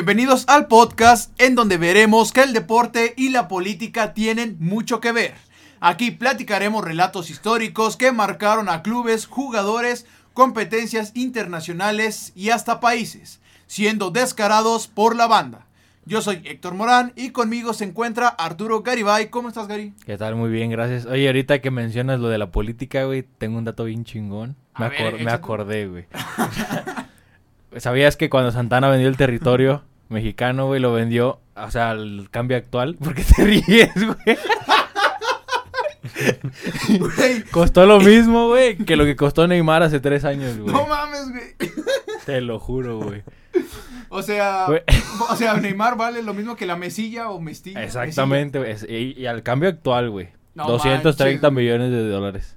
Bienvenidos al podcast en donde veremos que el deporte y la política tienen mucho que ver. Aquí platicaremos relatos históricos que marcaron a clubes, jugadores, competencias internacionales y hasta países, siendo descarados por la banda. Yo soy Héctor Morán y conmigo se encuentra Arturo Garibay. ¿Cómo estás, Gary? ¿Qué tal? Muy bien, gracias. Oye, ahorita que mencionas lo de la política, güey, tengo un dato bien chingón. Me, A ver, acor- me acordé, güey. ¿Sabías que cuando Santana vendió el territorio mexicano, güey, lo vendió, o sea, al cambio actual? ¿Por qué te ríes, güey? Güey, Costó lo mismo, güey, que lo que costó Neymar hace tres años, güey. no mames, güey. Te lo juro, güey. O sea, Güey. o sea, Neymar vale lo mismo que la mesilla o mestilla. Exactamente, güey. Y, y al cambio actual, güey. No 230 manches. millones de dólares.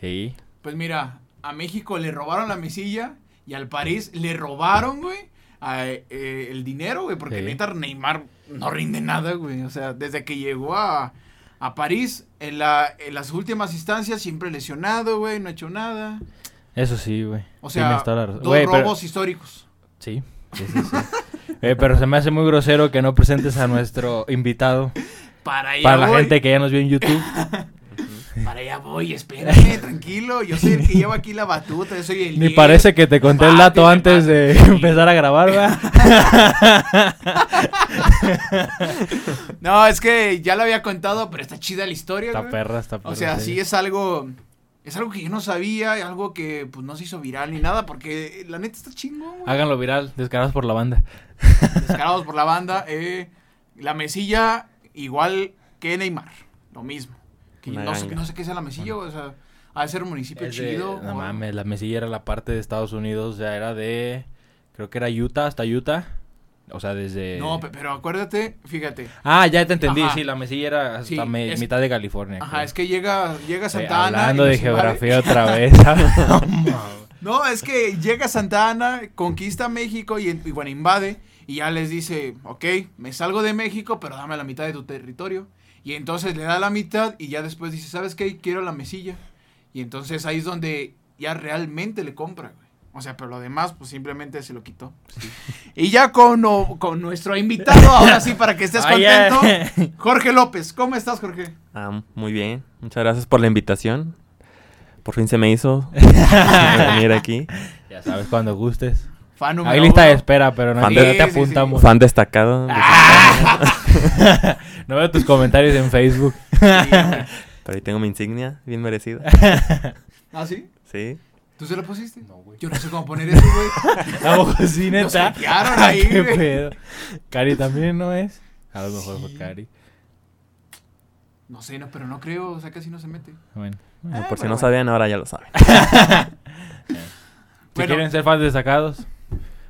Sí. Pues mira, a México le robaron la mesilla y al París le robaron, güey, a, eh, el dinero, güey, porque Sí. neta Neymar no rinde nada, güey. O sea, desde que llegó a, a París, en, la, en las últimas instancias, siempre lesionado, güey, no ha hecho nada. Eso sí, güey. O sea, dos Güey, pero- robos históricos. Sí, sí, sí, sí. Eh, pero se me hace muy grosero que no presentes a nuestro invitado. Para Para la voy, gente que ya nos vio en YouTube. Para allá voy, espérame, tranquilo. Yo soy el que lleva aquí la batuta, yo soy el Ni líder. parece que te conté el dato Bátete, antes de empezar a grabar, ¿verdad? No, es que ya lo había contado, pero está chida la historia, Está güey. perra, está perra. O sea, sí es algo. Es algo que yo no sabía, algo que pues no se hizo viral ni nada, porque eh, la neta está chingón, güey. Háganlo viral, descarados por la banda. Descarados por la banda. eh, la mesilla, igual que Neymar. Lo mismo. Que no, sé, no sé qué sea la mesilla, o sea, ha de ser un municipio de- chido. no mames, la mesilla era la parte de Estados Unidos, o sea, era de... Creo que era Utah, hasta Utah. O sea, desde... No, pe- pero acuérdate, fíjate. Ah, ya te entendí, Ajá. sí, la mesilla era hasta Sí, me- es- mitad de California. Ajá, creo. es que llega, llega Santa Ana. Hablando de geografía otra vez. No, es que llega Santa Ana, conquista México y, y bueno, invade. Y ya les dice, ok, me salgo de México, pero dame la mitad de tu territorio. Y entonces le da la mitad y ya después dice, ¿sabes qué? Quiero la mesilla. Y entonces ahí es donde ya realmente le compra, güey. O sea, pero lo demás, pues simplemente se lo quitó. Y ya con, o- con nuestro invitado, ahora sí, para que estés contento, Jorge López. ¿Cómo estás, Jorge? Ah, muy bien. Muchas gracias por la invitación. Por fin se me hizo venir aquí. Ya sabes, cuando gustes. Fan número Hay lista de espera, pero no, de- te Sí, sí, sí. apuntamos. Fan destacado. no veo tus comentarios en Facebook. Pero ahí tengo mi insignia, bien merecida. ¿Ah, sí? Sí. ¿Tú se lo pusiste? No, güey. Yo no sé cómo poner eso, güey. ¿A poco sí, Nos neta? hackearon ahí, ¿Qué güey. pedo? Cari también no es. A lo mejor fue Sí. Cari. No sé, no, pero no creo, o sea, casi no se mete. Bueno. Bueno, Ah, por si no bueno. sabían, ahora ya lo saben. Si Bueno. quieren ser fans destacados,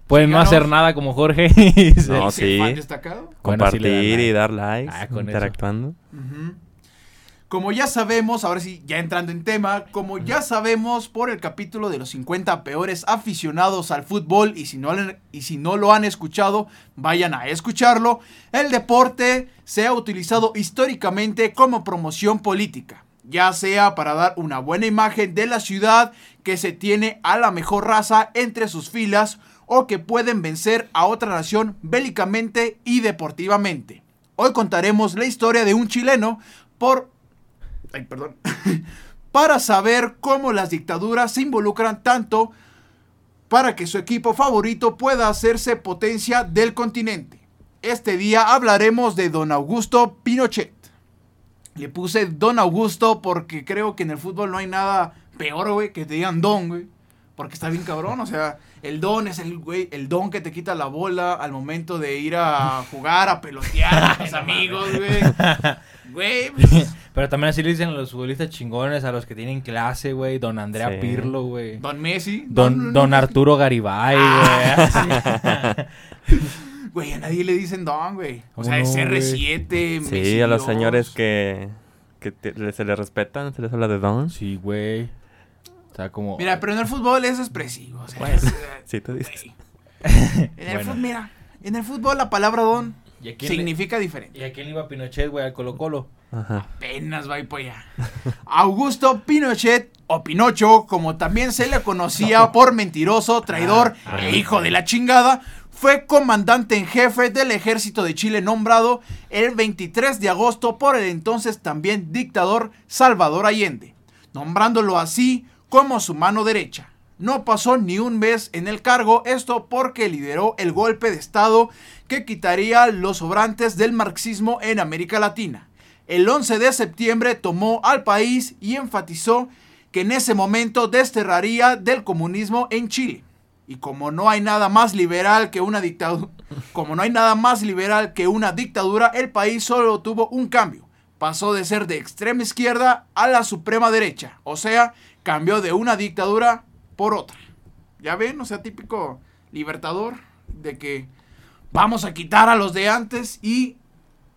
pueden no hacer nada como Jorge. y se- No, ¿Ser sí. fan destacado? Bueno, sí Compartir y dar likes, Ah, con interactuando. Como ya sabemos, ahora sí, ya entrando en tema, como ya sabemos por el capítulo de los 50 peores aficionados al fútbol, y si no, y si no lo han escuchado, vayan a escucharlo, el deporte se ha utilizado históricamente como promoción política, ya sea para dar una buena imagen de la ciudad que se tiene a la mejor raza entre sus filas, o que pueden vencer a otra nación bélicamente y deportivamente. Hoy contaremos la historia de un chileno por... Ay, perdón. para saber cómo las dictaduras se involucran tanto para que su equipo favorito pueda hacerse potencia del continente. Este día hablaremos de Don Augusto Pinochet. Le puse Don Augusto porque creo que en el fútbol no hay nada peor, güey, que te digan Don, güey. Porque está bien cabrón, o sea, el don es el güey, el don que te quita la bola al momento de ir a jugar, a pelotear con tus amigos, güey. Güey, pues, Pero también así le dicen a los futbolistas chingones, a los que tienen clase, güey. Don Andrea Sí. Pirlo, güey. Don Messi. Don, don Arturo Garibay, Ah, güey. Güey, a nadie le dicen don, güey. O sea, es no, R7, Messi Sí, a los señores que, que te- se les respetan, se les habla de don. Sí, güey. O sea, como... Mira, pero en el fútbol es expresivo. O sea, Bueno, es, eh, Sí, te dices. En el Bueno. fútbol, mira, en el fútbol la palabra don ¿Y le- significa diferente. ¿Y a quién iba Pinochet, güey? Al Colo Colo. Ajá. Apenas va ir por allá. Augusto Pinochet, o Pinocho, como también se le conocía por mentiroso, traidor Ah, e ah. hijo de la chingada, fue comandante en jefe del ejército de Chile nombrado el 23 de agosto por el entonces también dictador Salvador Allende, nombrándolo así como su mano derecha. No pasó ni un mes en el cargo, esto porque lideró el golpe de Estado que quitaría los sobrantes del marxismo en América Latina. El 11 de septiembre tomó al país y enfatizó que en ese momento desterraría del comunismo en Chile. Y como no hay nada más liberal que una dictadura, como no hay nada más liberal que una dictadura, el país solo tuvo un cambio. Pasó de ser de extrema izquierda a la suprema derecha. O sea, cambió de una dictadura por otra. Ya ven, o sea, típico libertador de que vamos a quitar a los de antes y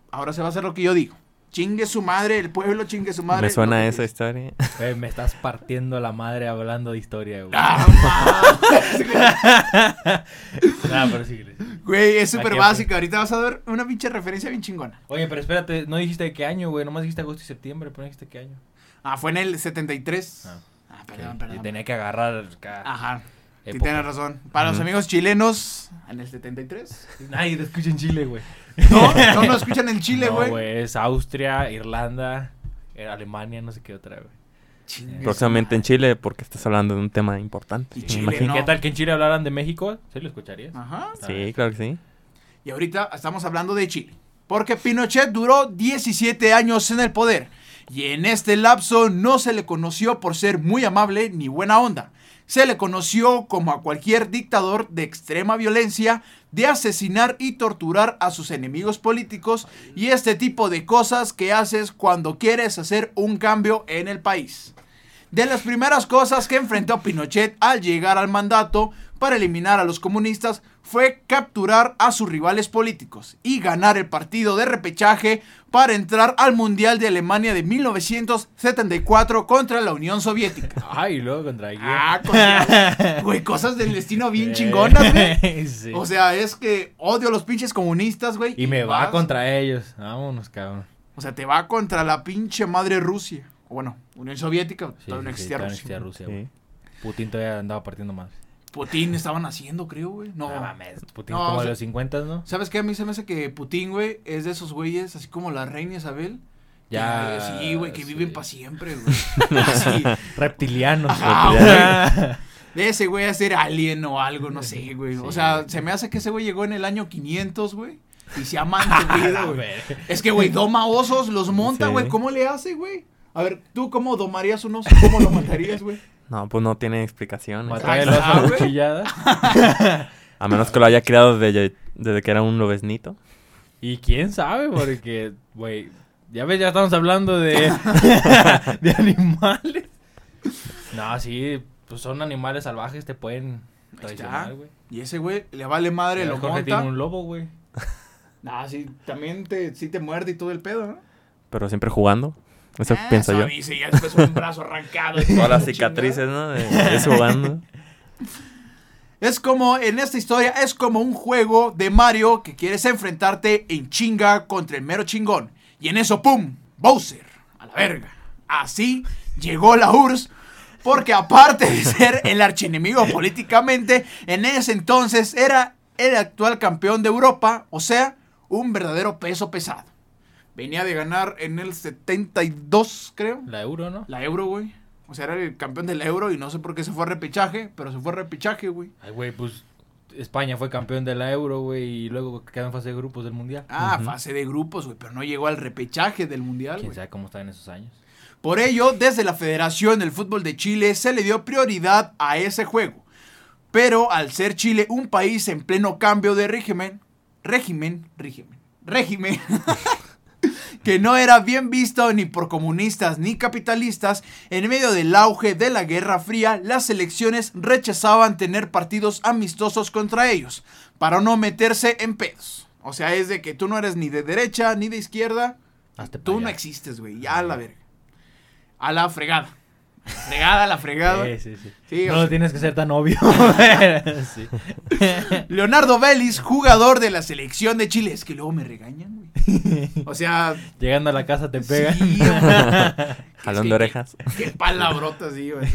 ahora se va a hacer lo que yo digo. Chingue su madre, el pueblo chingue su madre. Me suena esa historia. Me estás partiendo la madre hablando de historia, güey. Ah, Nah, pero síguele. Güey, es súper básica. Ahorita vas a ver una pinche referencia bien chingona. Oye, pero espérate, no dijiste de qué año, güey. Nomás dijiste agosto y septiembre, pero no dijiste qué año. Ah, fue en el 73. Ah, Ah, perdón, perdón. y tenía que agarrar acá. Ajá. Sí, tienes razón. Para los amigos chilenos, en el 73. Nadie te escucha en Chile, güey. No, no nos escuchan en Chile, No, güey. güey, es Austria, Irlanda, eh, Alemania, no sé qué otra, güey. Próximamente en Chile porque estás hablando de un tema importante. Y me Chile, no. ¿Qué tal que en Chile hablaran de México? ¿Sí lo escucharías? Ajá. Sí, claro que sí. Y ahorita estamos hablando de Chile. Porque Pinochet duró 17 años en el poder. Y en este lapso no se le conoció por ser muy amable ni buena onda. Se le conoció como a cualquier dictador de extrema violencia, de asesinar y torturar a sus enemigos políticos y este tipo de cosas que haces cuando quieres hacer un cambio en el país. De las primeras cosas que enfrentó Pinochet al llegar al mandato para eliminar a los comunistas fue capturar a sus rivales políticos y ganar el partido de repechaje para entrar al Mundial de Alemania de 1974 contra la Unión Soviética. Ay, y luego contra quién? Ah, contra- güey, cosas del destino bien chingonas, güey. Sí. O sea, es que odio a los pinches comunistas, güey. y me va contra ellos. Vámonos, cabrón. O sea, te va contra la pinche madre Rusia. O bueno, Unión Soviética. Sí, todavía no sí, sí, existía todavía no Rusia. existía Rusia. Sí. Putin todavía andaba partiendo más. Putin estaban haciendo, creo, güey. No. No mames, Putin No, como o de los 50, ¿no? ¿Sabes qué? A mí se me hace que Putin, güey, es de esos güeyes, así como la reina Isabel. Ya, Que- sí, güey, que sí. viven para siempre, güey. Así. Reptilianos. Ajá, güey. De ese güey a ser alien o algo, no sé, güey. O sea, se me hace que ese güey llegó en el año 500, güey. Y se ha mantenido, güey. Es que, güey, doma osos, los monta, Sí. güey. ¿Cómo le hace, güey? A ver, ¿tú cómo domarías un oso? ¿Cómo lo matarías, güey? No, pues no tiene explicación. Matar el Ah, a cuchilladas. A menos que lo haya criado desde, desde que era un lobesnito. Y quién sabe, porque, güey, ya ves, ya estamos hablando de, de animales. No, sí, pues son animales salvajes, te pueden traicionar, güey. Y ese güey le vale madre, lo Jorge tiene monta. un lobo, güey. Ah, sí, también te, sí te muerde y todo el pedo, ¿no? Pero siempre jugando. Eso Ah, pienso yo. Dice, ya después un brazo arrancado. y Todas las cicatrices. ¿no? De, jugando. Es como, en esta historia, es como un juego de Mario que quieres enfrentarte en chinga contra el mero chingón. Y en eso, ¡pum! Bowser, a la verga. Así llegó la URSS, porque aparte de ser el archienemigo políticamente, en ese entonces era el actual campeón de Europa, o sea, un verdadero peso pesado. Venía de ganar en el 72, creo. La euro, ¿no? La Euro, güey. O sea, era el campeón del Euro y no sé por qué se fue a repechaje, pero se fue a repechaje, güey. Ay, güey, pues España fue campeón de la euro, güey, y luego quedó en fase de grupos del mundial. Ah, fase de grupos, güey, pero no llegó al repechaje del Mundial, ¿Quién güey. sabe cómo está en esos años? Por ello, desde la Federación del Fútbol de Chile se le dio prioridad a ese juego. Pero al ser Chile un país en pleno cambio de régimen, régimen, régimen, régimen, que no era bien visto ni por comunistas ni capitalistas, en medio del auge de la Guerra Fría, las elecciones rechazaban tener partidos amistosos contra ellos, para no meterse en pedos. O sea, es de que tú no eres ni de derecha ni de izquierda, Hazte tú no existes, güey, ya a la verga. A la fregada. Fregada, la fregada. Sí, sí, sí. Sí, no lo sea- tienes que ser tan obvio. sí. Leonardo Vélez, jugador de la selección de Chile. Es que luego me regañan, güey. O sea, Llegando a la casa te pegan. Sí, güey. Jalón que- de orejas. qué palabrota, sí, güey.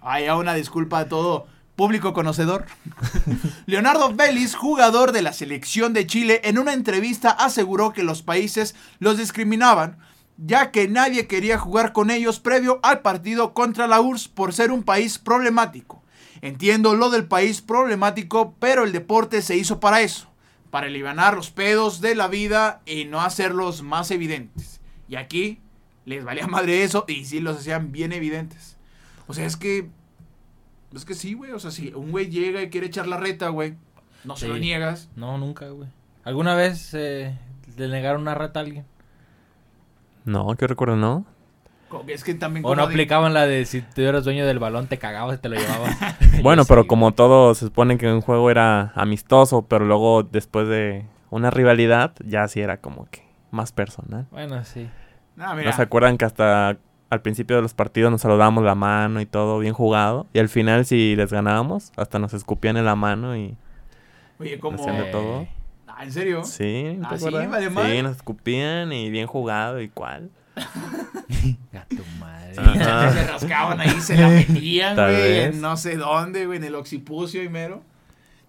Hay una disculpa a todo público conocedor. Leonardo Vélez, jugador de la selección de Chile, en una entrevista aseguró que los países los discriminaban, ya que nadie quería jugar con ellos previo al partido contra la URSS por ser un país problemático. Entiendo lo del país problemático, pero el deporte se hizo para eso, para aliviar los pedos de la vida y no hacerlos más evidentes. Y aquí les valía madre eso y sí los hacían bien evidentes. O sea, es que es que sí, güey. O sea, si un güey llega y quiere echar la reta, güey, no se lo niegas. No, nunca, güey. ¿Alguna vez eh, le negaron una reta a alguien? No, que recuerdo, no. Es que también O no de- aplicaban la de si tú eras dueño del balón, te cagabas y te lo llevabas. Bueno, Sí, pero güey. como todo, se supone que un juego era amistoso, pero luego después de una rivalidad, ya sí era como que más personal. Bueno, sí. Ah, mira. ¿No se acuerdan que hasta al principio de los partidos nos saludábamos la mano y todo bien jugado? Y al final, si les ganábamos, hasta nos escupían en la mano y... Oye, como... De Eh, todo. Ah, ¿en serio? Sí, ¿te ¿Ah, sí? ¿Vale Sí, nos escupían y bien jugado y cuál. A tu madre. Se rascaban ahí, se la metían, güey, en no sé dónde, güey, en el occipucio y mero.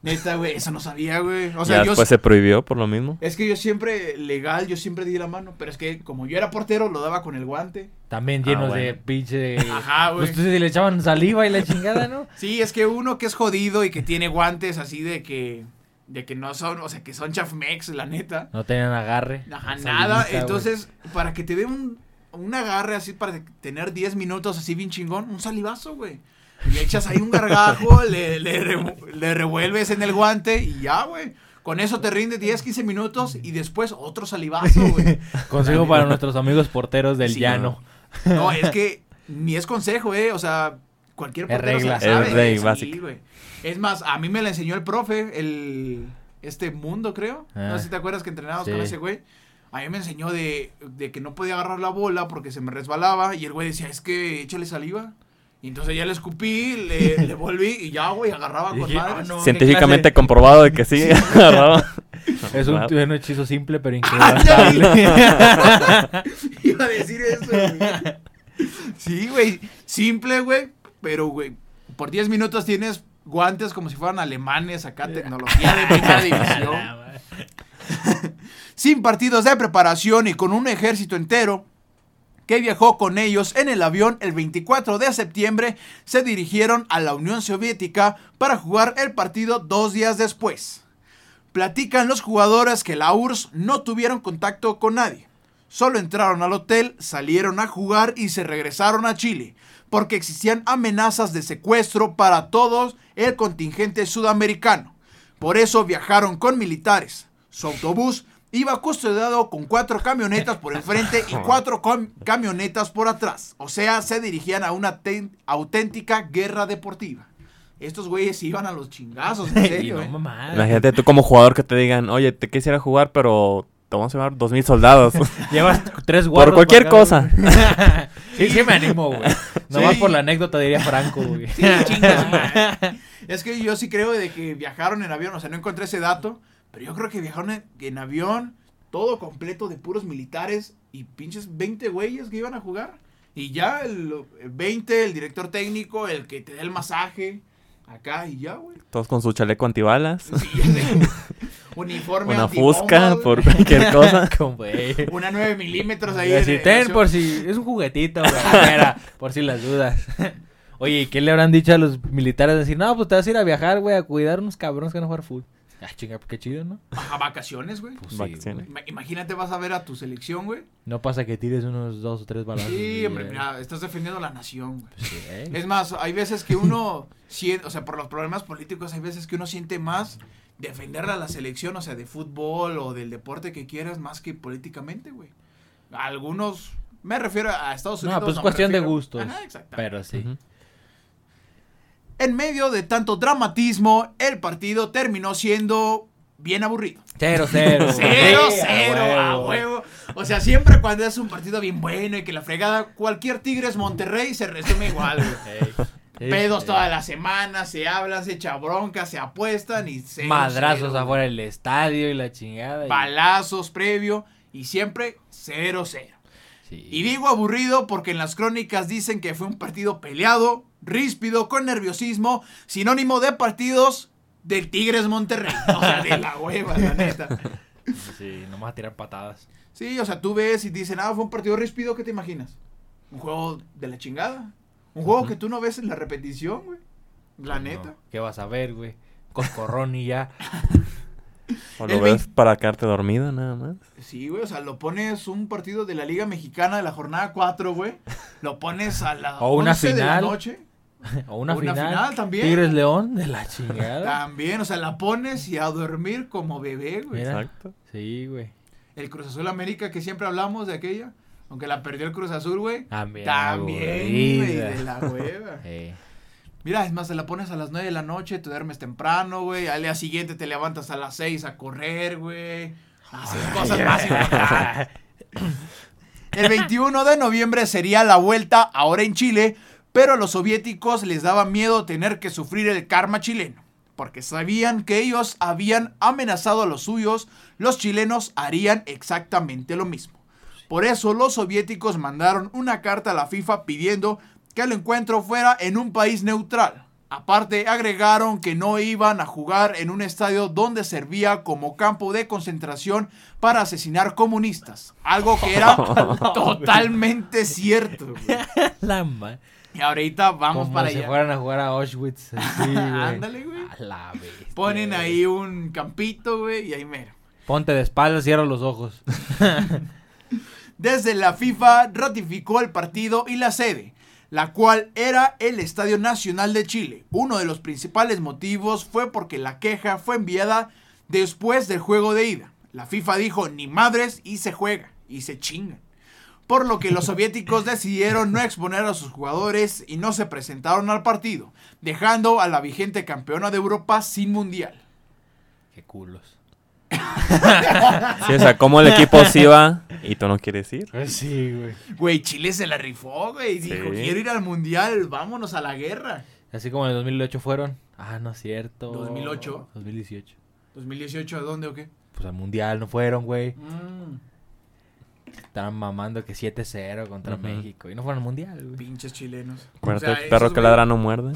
Neta, güey, eso no sabía, güey. O ya sea, yo... después se prohibió por lo mismo. Es que yo siempre, legal, yo siempre di la mano, pero es que como yo era portero, lo daba con el guante. También Ah, llenos de bueno. pinche. Ajá, güey. Pues tú sí le echaban saliva y la chingada, ¿no? Sí, es que uno que es jodido y que tiene guantes así de que... De que no son, o sea, que son chafmex, la neta. No tenían agarre. Ajá, nada. Entonces, para que te dé un, un agarre así, para tener 10 minutos así bien chingón, un salivazo, güey. Y le echas ahí un gargajo, le, le, revu- le revuelves en el guante y ya, güey. Con eso te rinde 10, 15 minutos y después otro salivazo, güey. Consejo para nuestros amigos porteros del Sí, llano. No, es que ni es consejo, eh. O sea, cualquier Es portero se la regla. sabe. Es güey. Es más, a mí me la enseñó el profe, el este mundo, creo. No Ah. sé si te acuerdas que entrenábamos Sí. con ese güey. A mí me enseñó de, de que no podía agarrar la bola porque se me resbalaba. Y el güey decía, es que échale saliva. Y entonces ya le escupí, le, le volví y ya, güey, agarraba con Dije, madre. "Ah, no". Científicamente comprobado de que sí, agarraba. Es un, un hechizo simple pero inquebrantable. Iba a decir eso, güey. Sí, güey. Simple, güey. Pero, güey, por 10 minutos tienes guantes como si fueran alemanes acá, tecnología de primera división. Sin partidos de preparación y con un ejército entero que viajó con ellos en el avión el 24 de septiembre, se dirigieron a la Unión Soviética para jugar el partido dos días después. Platican los jugadores que la URSS no tuvieron contacto con nadie. Solo entraron al hotel, salieron a jugar y se regresaron a Chile, porque existían amenazas de secuestro para todo el contingente sudamericano. Por eso viajaron con militares. Su autobús iba custodiado con cuatro camionetas por el frente y cuatro com- camionetas por atrás. O sea, se dirigían a una ten- auténtica guerra deportiva. Estos güeyes iban a los chingazos, en serio, no eh. mamá. Imagínate tú como jugador que te digan, oye, te quisiera jugar, pero te vamos a llevar dos mil soldados. Llevas tres guarros. cualquier para cosa. sí, sí me animo, güey. Nomás Sí. por la anécdota diría Franco, güey. Sí, chinga su madre. Es que yo sí creo de que viajaron en avión, o sea, no encontré ese dato, pero yo creo que viajaron en, en avión, todo completo de puros militares y pinches 20 güeyes que iban a jugar. Y ya el, el 20, el director técnico, el que te da el masaje, acá y ya, güey. Todos con su chaleco antibalas. Sí. Uniforme Una fusca por cualquier cosa. Una 9 milímetros ahí. En ten por si... Es un juguetito, güey. Mira, por si las dudas. Oye, ¿y qué le habrán dicho a los militares? Decir, no, pues te vas a ir a viajar, güey, a cuidar unos cabrones que van a jugar fútbol. Ah, chinga, qué chido, ¿no? A vacaciones, güey. Pues sí, Vacaciones. güey. Ima- Imagínate, vas a ver a tu selección, güey. No pasa que tires unos dos o tres balazos. Sí, hombre, mira, estás defendiendo la nación, güey. pues sí, eh. Es más, hay veces que uno siente, o sea, por los problemas políticos, hay veces que uno siente más defender a la selección, o sea, de fútbol o del deporte que quieras, más que políticamente, güey. Algunos, me refiero a Estados No, Unidos. pues es me cuestión de gustos. Ajá. Pero sí. En medio de tanto dramatismo, el partido terminó siendo bien aburrido. Cero, cero. Cero, Sí, cero, a huevo. O sea, siempre cuando es un partido bien bueno y que la fregada, cualquier Tigres Monterrey se resume igual, güey. Pedos sí. toda la semana, se hablan, se echa bronca, se apuestan y cero, Madrazos cero, afuera del estadio y la chingada. y- Balazos previo y siempre 0-0. Sí. Y digo aburrido porque en las crónicas dicen que fue un partido peleado, ríspido, con nerviosismo, sinónimo de partidos del Tigres Monterrey. O sea, de la hueva, la neta. Sí, nomás a tirar patadas. Sí, o sea, tú ves y dicen, ah, fue un partido ríspido, ¿qué te imaginas? Un juego de la chingada. Un juego que tú no ves en la repetición, güey. La Pues neta. no, ¿Qué vas a ver, güey? Coscorrón y ya. O lo ves para quedarte dormido nada más. Sí, güey, o sea, lo pones un partido de la Liga Mexicana de la jornada 4, güey. Lo pones a la O una 11 de la final. noche. O una, Una final. final también. Tigres León de la chingada. También, o sea, la pones y a dormir como bebé, güey. Mira. Exacto. Sí, güey. El Cruz Azul América que siempre hablamos de aquella, aunque la perdió el Cruz Azul, güey. También. También, güey, de la hueva. Mira, es más, te la pones a las 9 de la noche, te duermes temprano, güey. Al día siguiente te levantas a las 6 a correr, güey. Haces cosas más importantes. El 21 de noviembre sería la vuelta, ahora en Chile, pero a los soviéticos les daba miedo tener que sufrir el karma chileno, porque sabían que ellos habían amenazado a los suyos, los chilenos harían exactamente lo mismo. Por eso los soviéticos mandaron una carta a la FIFA pidiendo que el encuentro fuera en un país neutral. Aparte, agregaron que no iban a jugar en un estadio donde servía como campo de concentración para asesinar comunistas. Algo que era totalmente cierto. güey. Y ahorita vamos Como para si allá. fueran a jugar a Auschwitz. así, güey. Ándale, güey. A la bestia, Ponen ahí un campito, güey, y ahí mero. Ponte de espaldas, cierra los ojos. Desde la FIFA ratificó el partido y la sede, la cual era el Estadio Nacional de Chile. Uno de los principales motivos fue porque la queja fue enviada después del juego de ida. La FIFA dijo, ni madres, y se juega, y se chingan. Por lo que los soviéticos decidieron no exponer a sus jugadores y no se presentaron al partido, dejando a la vigente campeona de Europa sin mundial. Qué culos. Sí, o sea, como el equipo sí va y tú no quieres ir. Pues sí, güey. Güey, Chile se la rifó, güey. Sí. Dijo, quiero ir al mundial, vámonos a la guerra. Así como en el 2008 fueron. Ah, no es cierto. 2008. 2018. 2018, ¿a dónde o qué? Pues al mundial no fueron, güey. Mm, Estaban mamando que 7-0 contra. México. Y no fueron al mundial, güey. pinches chilenos. Acuérdate, O sea, el perro que ladra no muerde.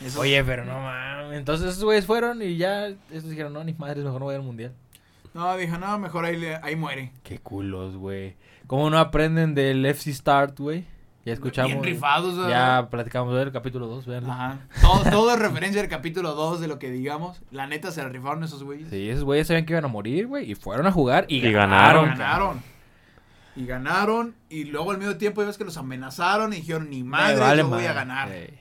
Esos- Oye, pero no mames. Entonces esos güeyes fueron y ya. Estos dijeron, no, ni madres, mejor no voy al mundial. No, dije, no, mejor ahí, le- ahí muere. Qué culos, güey. ¿Cómo no aprenden del FC Start, güey? Ya escuchamos. Bien rifados. ¿verdad? Ya platicamos del capítulo 2, vean. Ajá. Todo, todo es referencia al capítulo 2 de lo que digamos. La neta se la rifaron esos güeyes. Sí, esos güeyes sabían que iban a morir, güey. Y fueron a jugar y, Y ganaron. ganaron. Ganaron. Y ganaron. Y luego al medio tiempo ya ves que los amenazaron y dijeron, ni madre, vale yo voy a ganar. Sí.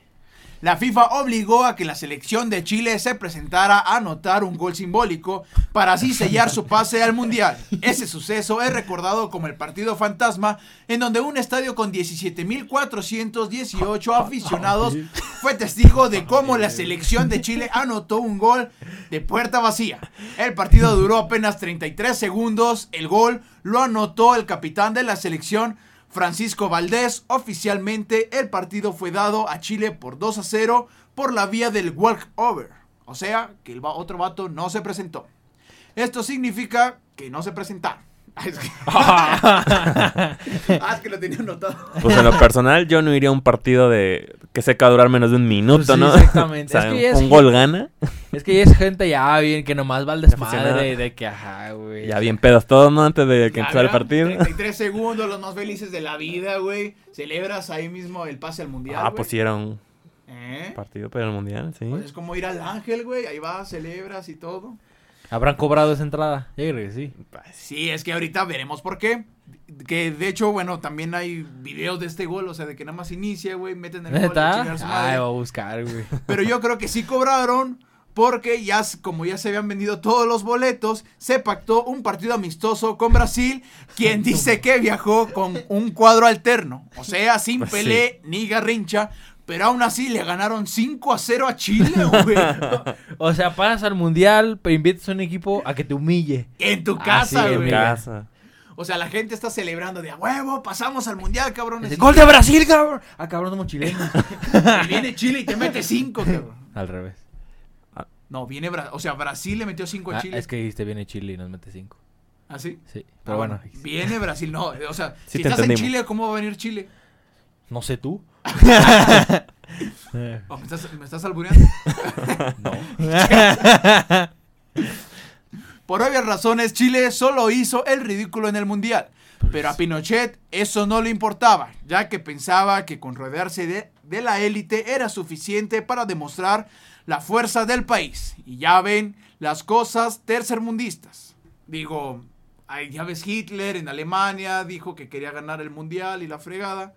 La FIFA obligó a que la selección de Chile se presentara a anotar un gol simbólico para así sellar su pase al Mundial. Ese suceso es recordado como el partido fantasma, en donde un estadio con 17.418 aficionados fue testigo de cómo la selección de Chile anotó un gol de puerta vacía. El partido duró apenas 33 segundos. El gol lo anotó el capitán de la selección, Francisco Valdés. Oficialmente el partido fue dado a Chile por 2 a 0 por la vía del walkover. O sea, que el otro vato no se presentó. Esto significa que no se presentaron. Ah, es que, ah, es que lo tenía anotado. Pues en lo personal, yo no iría a un partido de que va a durar menos de un minuto, Pues sí, ¿no? exactamente. O sea, Es que ya es un gol gana. Es que ya es gente ya bien que nomás va al desmadre de que ajá, güey. Ya bien pedos todos, ¿no? Antes de que empezara el partido. 33 segundos, los más felices de la vida, güey. Celebras ahí mismo el pase al mundial. Ah, güey. pues sí era un ¿Eh? partido para el mundial, sí. Pues es como ir al ángel, güey. Ahí vas, celebras y todo. ¿Habrán cobrado esa entrada? Yo creo que sí. Sí, es que ahorita veremos por qué. Que de hecho, bueno, también hay videos de este gol, o sea, de que nada más inicia, güey, meten el gol, chingar su madre. Ay, voy a buscar, güey. Pero yo creo que sí cobraron porque ya, como ya se habían vendido todos los boletos, se pactó un partido amistoso con Brasil, quien dice que viajó con un cuadro alterno, o sea, sin Pues sí. Pelé ni Garrincha, pero aún así le ganaron 5 a 0 a Chile, güey. O sea, pasas al mundial, pero invitas a un equipo a que te humille. En tu Ah, casa, sí, en güey. casa. O sea, la gente está celebrando de a huevo, pasamos al mundial, cabrón. ¡Gol de Brasil, cabrón! Ah, cabrón, somos chilenos. Y viene Chile y te mete 5, cabrón. Al revés. No, viene Brasil. O sea, Brasil le metió 5 a Ah, Chile. es que dijiste viene Chile y nos mete cinco. ¿Así? Sí, pero bueno. Viene Brasil, no. O sea, Sí si estás en. Chile, ¿cómo va a venir Chile? No sé tú. Oh, ¿me, estás, ¿Me estás albureando? no. Por obvias razones, Chile solo hizo el ridículo en el Mundial. Pero a Pinochet eso no le importaba, ya que pensaba que con rodearse de, de la élite era suficiente para demostrar la fuerza del país. Y ya ven las cosas tercermundistas. Digo, ay, ya ves Hitler en Alemania, dijo que quería ganar el Mundial y la fregada.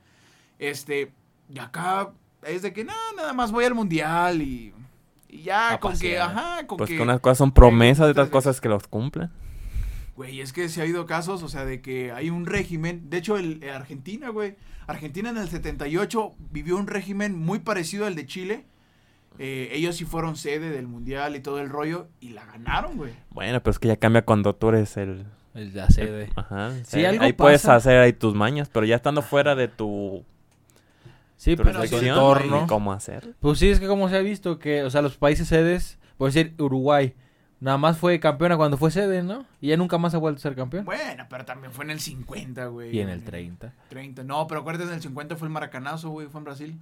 Este, y acá es de que nada, nada más voy al Mundial y, y ya A con que, ajá, con Pues que... que unas cosas son promesas y otras cosas que los cumplen. Güey, es que sí ha habido casos, o sea, de que hay un régimen. De hecho, el, eh, Argentina, güey. Argentina en el 78 vivió un régimen muy parecido al de Chile. Eh, ellos sí fueron sede del mundial y todo el rollo. Y la ganaron, güey. Bueno, pero es que ya cambia cuando tú eres el... El la sede. Ajá. Sí, algo ahí puedes hacer ahí tus mañas, pero ya estando fuera de tu, Sí, tu pero su sección, entorno. ni cómo hacer. Pues sí, es que como se ha visto que, o sea, los países sedes, por decir Uruguay, nada más fue campeona cuando fue sede, ¿no? Y ya nunca más ha vuelto a ser campeón. Bueno, pero también fue en el 50, güey. Y en el 30. 30. No, pero acuérdate, en el 50 fue el maracanazo, güey. Fue en Brasil.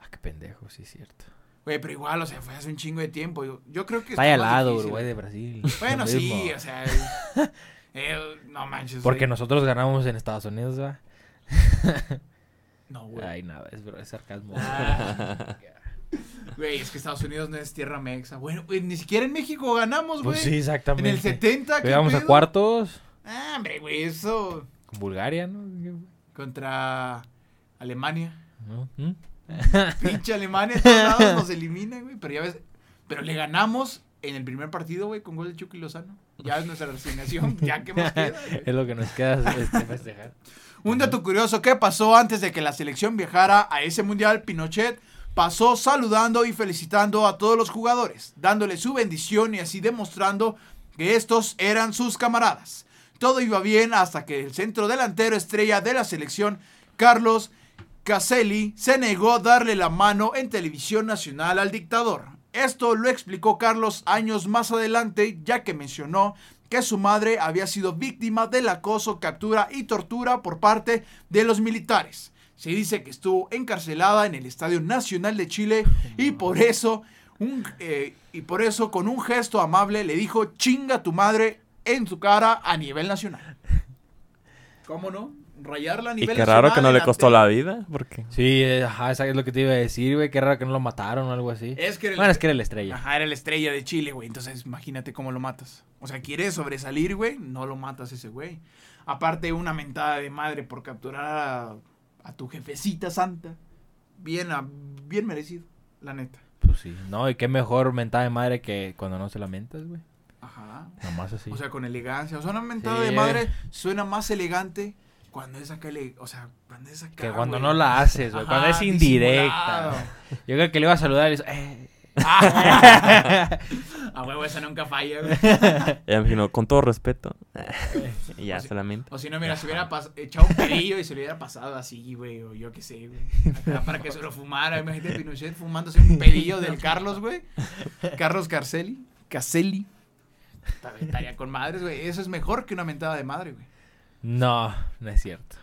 Ah, qué pendejo, sí es cierto. Güey, pero igual, o sea, fue hace un chingo de tiempo. Yo, yo creo que... Está ahí al lado difícil. Uruguay de Brasil. Bueno, sí, o sea... el- el- no manches. Porque güey. nosotros ganamos en Estados Unidos, ¿va? No, güey. Ay, nada, es, sarcasmo. Ah. Güey, es que Estados Unidos no es tierra mexa. Bueno, güey, ni siquiera en México ganamos, güey. Pues sí, en exactamente. el 70, ¿qué Llegamos a cuartos Ah, hombre, güey, eso con Bulgaria, ¿no? contra Alemania. ¿No? ¿Mm? Pinche Alemania, todos lados nos elimina, güey. Pero ya ves, pero le ganamos en el primer partido, güey, con gol de Chucky Lozano. Ya es nuestra resignación, ya que más queda. güey. Es lo que nos queda este, festejar. Un dato curioso, ¿qué pasó antes de que la selección viajara a ese mundial? Pinochet pasó saludando y felicitando a todos los jugadores, dándole su bendición y así demostrando que estos eran sus camaradas. Todo iba bien hasta que el centro delantero estrella de la selección, Carlos Caselli, se negó a darle la mano en televisión nacional al dictador. Esto lo explicó Carlos años más adelante, ya que mencionó que su madre había sido víctima del acoso, captura y tortura por parte de los militares. Se dice que estuvo encarcelada en el Estadio Nacional de Chile y por eso, un, eh, y por eso con un gesto amable le dijo chinga tu madre en su cara a nivel nacional. ¿Cómo no? Rayarla a Y nivel qué raro que no le costó la vida, porque... Sí, eh, ajá, esa es lo que te iba a decir, güey. Qué raro que no lo mataron o algo así. Es que era el- Bueno, es que era la estrella. Ajá, era la estrella de Chile, güey. Entonces, imagínate cómo lo matas. O sea, quieres sobresalir, güey, no lo matas ese güey. Aparte, una mentada de madre por capturar a, a tu jefecita santa. Bien, a- bien merecido, la neta. Pues sí. No, y qué mejor mentada de madre que cuando no se lamentas, güey. Ajá. Nomás así. O sea, con elegancia. O sea, una mentada Sí. de madre suena más elegante cuando es acá, ele- o sea, cuando es acá, que cuando güey. no la haces, güey. Ajá, Cuando es disimulado. indirecta. Yo creo que le iba a saludar y le eh. Ah, a huevo, esa nunca falla, güey. Ya me imagino, con todo respeto. y ya O si- solamente. O si no, mira, se hubiera echado un pedillo y se le hubiera pasado así, güey, o yo qué sé, güey. Acá para que se lo fumara. Imagínate Pinochet fumándose un pedillo del Carlos, güey. Carlos Carcelli. Caselli. Estaría con madres, güey. Eso es mejor que una mentada de madre, güey. No, no es cierto.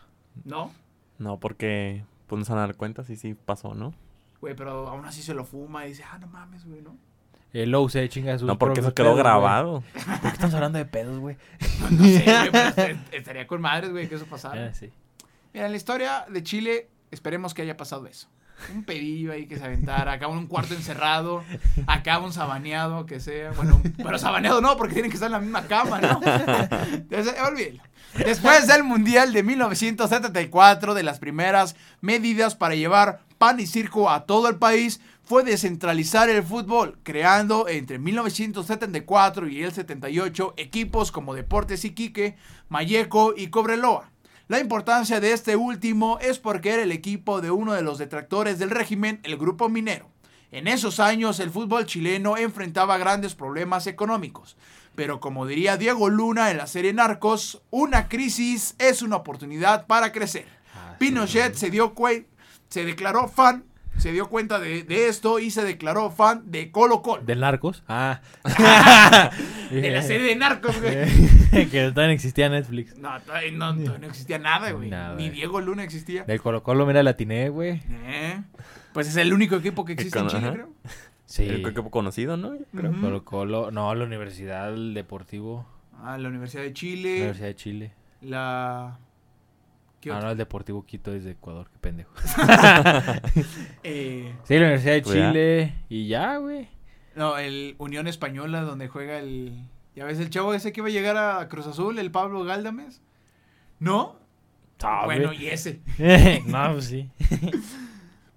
¿No? No, porque pues no se van a dar cuenta si sí pasó, ¿no? Güey, pero aún así se lo fuma y dice, ah, no mames, güey, ¿no? El Low se chinga sus No, porque eso quedó pedos, güey. grabado. ¿Por qué estamos hablando de pedos, güey? No sé, güey, pero est- estaría con madres, güey, que eso pasara. Ah, sí. Mira, en la historia de Chile, esperemos que haya pasado eso. Un pedillo ahí que se aventara, acá un cuarto encerrado, acá un sabaneado, que sea. Bueno, pero sabaneado no, porque tienen que estar en la misma cama, ¿no? Entonces, olvídelo. Después del Mundial de 1974, de las primeras medidas para llevar pan y circo a todo el país, fue descentralizar el fútbol, creando entre 1974 y el 78 equipos como Deportes Iquique, Mayeco y Cobreloa. La importancia de este último es porque era el equipo de uno de los detractores del régimen, el Grupo Minero. En esos años el fútbol chileno enfrentaba grandes problemas económicos, pero como diría Diego Luna en la serie Narcos, una crisis es una oportunidad para crecer. Ah. Pinochet se dio se declaró fan, se dio cuenta de, de esto y se declaró fan de Colo Colo. ¿Del Narcos? Ah. De la serie de Narcos, güey. que todavía no existía Netflix. No, todavía no, todavía no existía nada, güey. Nada. Ni Diego Luna existía. Del Colo Colo, mira, la atiné, güey. Eh, Pues es el único equipo que existe en Ajá. Chile, creo. Sí. El equipo conocido, ¿no? Creo. Colo Colo, no, la Universidad Deportivo, Ah, la Universidad de la Chile. Universidad de Chile. La. ¿Qué Ah, no, el Deportivo Quito es de Ecuador, qué pendejo. Eh, Sí, la Universidad de Pues ya. Chile y ya, güey. no, el Unión Española, donde juega el. ¿Ya ves el chavo ese que iba a llegar a Cruz Azul, el Pablo Galdames? ¿No? Ah, bueno, güey. y ese. no, pues sí.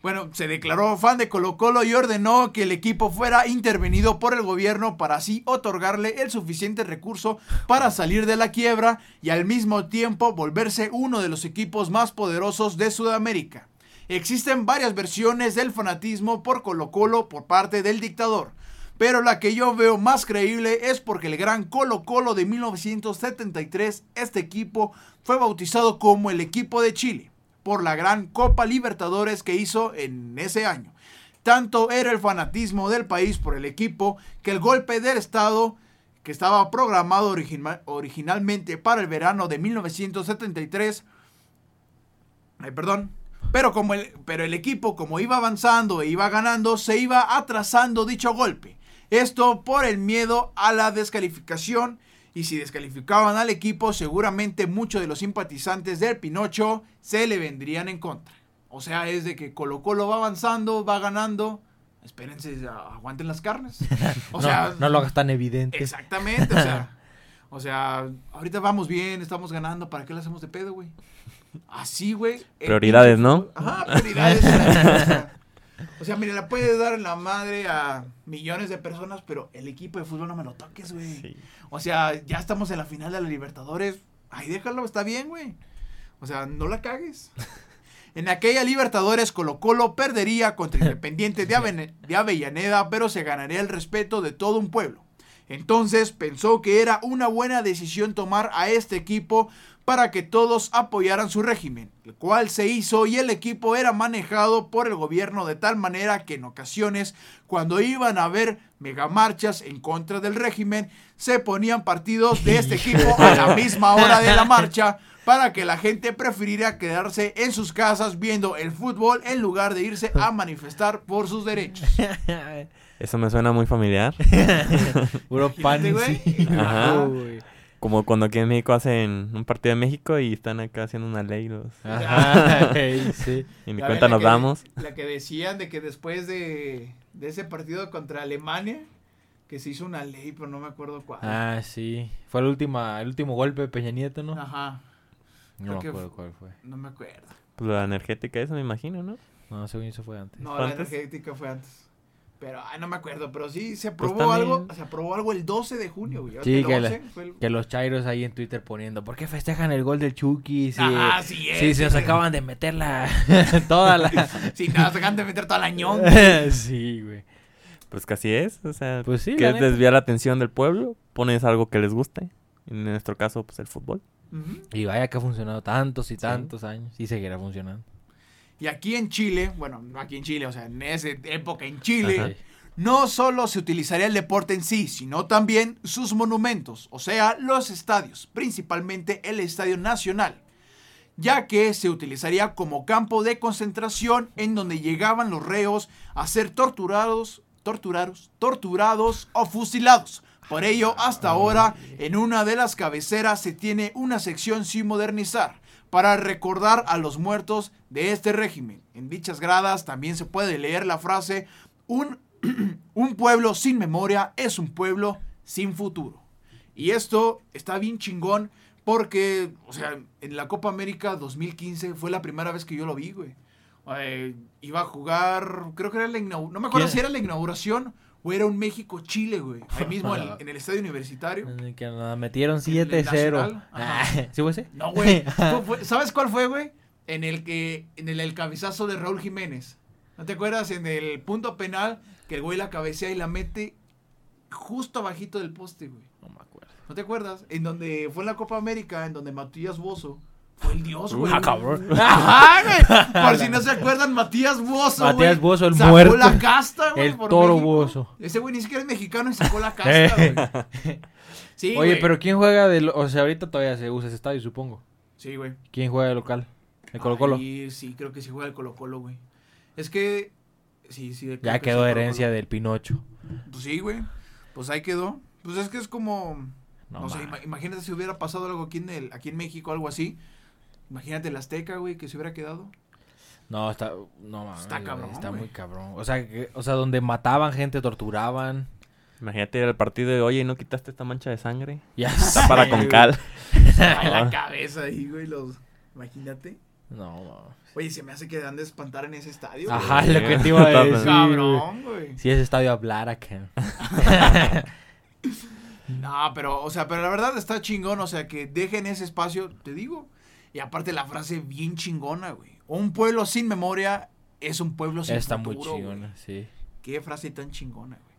Bueno, se declaró fan de Colo Colo y ordenó que el equipo fuera intervenido por el gobierno para así otorgarle el suficiente recurso para salir de la quiebra y al mismo tiempo volverse uno de los equipos más poderosos de Sudamérica. Existen varias versiones del fanatismo por Colo Colo por parte del dictador, pero la que yo veo más creíble es porque el gran Colo Colo de 1973, este equipo fue bautizado como el equipo de Chile por la gran Copa Libertadores que hizo en ese año. Tanto era el fanatismo del país por el equipo que el golpe del Estado, que estaba programado origina- originalmente para el verano de 1973, ay, perdón, pero, como el, pero el equipo como iba avanzando e iba ganando, se iba atrasando dicho golpe. Esto por el miedo a la descalificación y si descalificaban al equipo, seguramente muchos de los simpatizantes del Pinocho se le vendrían en contra. O sea, es de que Colo Colo va avanzando, va ganando. Espérense, aguanten las carnes. O no, sea, no lo hagas tan evidente. Exactamente, o sea. O sea, ahorita vamos bien, estamos ganando, ¿para qué le hacemos de pedo, güey? Así, güey. el Prioridades, pinche ¿no? Ajá, prioridades. o sea, o sea, mire, la puede dar en la madre a millones de personas, pero el equipo de fútbol no me lo toques, güey. Sí. O sea, ya estamos en la final de la Libertadores. Ahí déjalo, está bien, güey. O sea, no la cagues. En aquella Libertadores Colo Colo perdería contra Independiente de, Avene- de Avellaneda, pero se ganaría el respeto de todo un pueblo. Entonces pensó que era una buena decisión tomar a este equipo para que todos apoyaran su régimen, el cual se hizo y el equipo era manejado por el gobierno de tal manera que en ocasiones, cuando iban a haber megamarchas en contra del régimen, se ponían partidos de este equipo a la misma hora de la marcha para que la gente prefiriera quedarse en sus casas viendo el fútbol en lugar de irse a manifestar por sus derechos. Eso me suena muy familiar. Puro pan. Imagínate, sí. güey. Ajá. Como cuando aquí en México hacen un partido de México y están acá haciendo una ley. Los... Ajá, sí. Y ni Ya cuenta la nos que- damos. La que decían de que después de, de ese partido contra Alemania, que se hizo una ley, pero no me acuerdo cuál. Ah, sí. Fue el, última, el último golpe de Peña Nieto, ¿no? Ajá, no creo me acuerdo cuál fue. no me acuerdo. Pues la energética, eso me imagino, ¿no? No, según eso fue antes. No, ¿Fue la antes? energética fue antes. Pero, ay, no me acuerdo, pero sí se aprobó también. algo, se aprobó algo el 12 de junio, güey. Sí, el que la- 11 fue el- Que los chairos ahí en Twitter poniendo, ¿por qué festejan el gol del Chucky? Si, Ah, sí, es. sí, se nos acaban de meter la... toda la... Sí, nada, se acaban de meter toda la ñón. sí, güey. Pues así es. O sea, Pues sí, que la desviar la atención del pueblo. Pones algo que les guste. En nuestro caso, pues el fútbol. Y vaya que ha funcionado tantos y tantos años y seguirá funcionando. Y aquí en Chile, bueno, no aquí en Chile, o sea, en esa época en Chile, Ajá. no solo se utilizaría el deporte en sí, sino también sus monumentos, o sea, los estadios, principalmente el Estadio Nacional, ya que se utilizaría como campo de concentración en donde llegaban los reos a ser torturados, torturados, torturados o fusilados. Por ello, hasta ahora, en una de las cabeceras se tiene una sección sin modernizar para recordar a los muertos de este régimen. En dichas gradas también se puede leer la frase, un, un pueblo sin memoria es un pueblo sin futuro. Y esto está bien chingón porque, o sea, en la Copa América 2015 fue la primera vez que yo lo vi, güey. Eh, iba a jugar, creo que era la inauguración, no me acuerdo ¿Quién? si era la inauguración o era un México-Chile, güey. Ahí mismo en, en el estadio universitario. Que nos metieron En el 7-0. Nacional, Ah, ajá. ¿Sí fue ese? No, güey. ¿Sabes cuál fue, güey? En el que, en el, el cabezazo de Raúl Jiménez. ¿No te acuerdas? En el punto penal, que el güey la cabecea y la mete justo abajito del poste, güey. No me acuerdo. ¿No te acuerdas? En donde fue en la Copa América, en donde Matías Bozo fue el dios, güey. Ah, cabrón. Ajá, güey. Por si no se acuerdan, Matías Bozo, Matías Bozo, el sacó muerto. la casta, güey, El por toro México. Bozo. Ese güey ni siquiera es mexicano y sacó la casta, güey. Sí, Oye, güey. pero ¿quién juega de... lo- O sea, ahorita todavía se usa ese estadio, supongo. Sí, güey. ¿Quién juega de local? ¿El Colo Colo? Ahí sí, creo que sí juega el Colo Colo, güey. Es que... Sí, sí. Ya que quedó herencia Colo. del Pinocho. Pues sí, güey. Pues ahí quedó. Pues es que es como... No, No, sé, ma. ima- imagínate si hubiera pasado algo aquí en, el, aquí en México, algo así. Imagínate el Azteca, güey, que se hubiera quedado. No, está... No, mames, Está cabrón, Está güey. muy cabrón. O sea, que- o sea, donde mataban gente, torturaban. Imagínate ir al partido de oye, ¿no quitaste esta mancha de sangre? Ya Está para con cal. en la cabeza ahí, güey, los... Imagínate. No, no. Oye, se me hace que dan de espantar en ese estadio. Ajá, güey. es lo que te iba a decir. güey. Cabrón, güey. Si ese estadio hablara, que... No, pero, o sea, pero la verdad está chingón, o sea, que dejen ese espacio, te digo. Y aparte la frase bien chingona, güey. Un pueblo sin memoria es un pueblo sin Está muy futuro, güey. chingona, sí. Qué frase tan chingona, güey.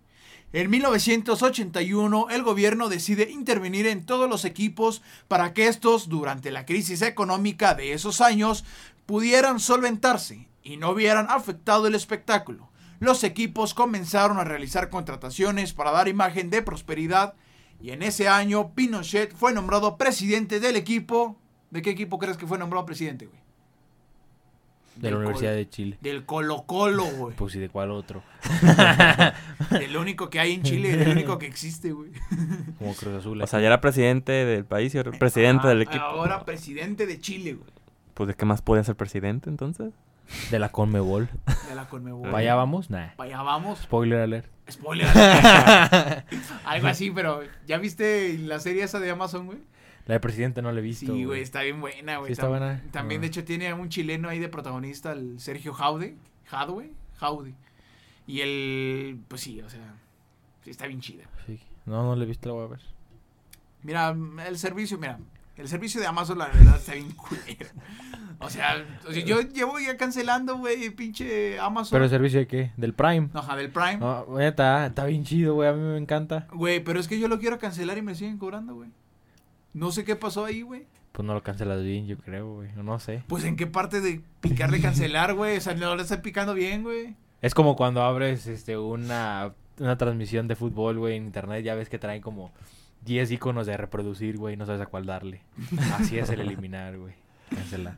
En 1981, el gobierno decide intervenir en todos los equipos para que estos, durante la crisis económica de esos años, pudieran solventarse y no vieran afectado el espectáculo. Los equipos comenzaron a realizar contrataciones para dar imagen de prosperidad y en ese año Pinochet fue nombrado presidente del equipo. ¿De qué equipo crees que fue nombrado presidente, güey? De Del la Universidad Colo- de Chile. Del Colo Colo, güey. Pues y de cuál otro. Del único que hay en Chile, del único que existe, güey. Como Cruz Azul. O sea, ya era presidente del país y ahora presidente Ah, del equipo. Ahora presidente de Chile, güey. Pues de qué más podía ser presidente entonces. de la Conmebol. De la Conmebol. ¿Para allá vamos? Nah. Pa' allá vamos. Spoiler alert. Spoiler. Algo así, pero ¿ya viste la serie esa de Amazon, güey? La de presidente no la he visto. Sí, güey, está bien buena, güey. Sí, está buena. También, Ah. de hecho, tiene un chileno ahí de protagonista, el Sergio Jaude. Jadwe, Jaude. Y el, pues sí, o sea, sí, está bien chida. Sí. No, no la he visto, la voy a ver. Mira, el servicio, mira, el servicio de Amazon, la verdad, está bien culero. O sea, o sea, yo llevo ya cancelando, güey, pinche Amazon. ¿Pero el servicio de qué? ¿Del Prime? No, ajá, del Prime. No, güey, está, está bien chido, güey. A mí me encanta. Güey, pero es que yo lo quiero cancelar y me siguen cobrando, güey. No sé qué pasó ahí, güey. Pues no lo cancelas bien, yo creo, güey. No sé. Pues en qué parte de picarle cancelar, güey. O sea, no le está picando bien, güey. Es como cuando abres este una, una transmisión de fútbol, güey, en internet. Ya ves que traen como 10 iconos de reproducir, güey. No sabes a cuál darle. Así es el eliminar, güey. Cancelar.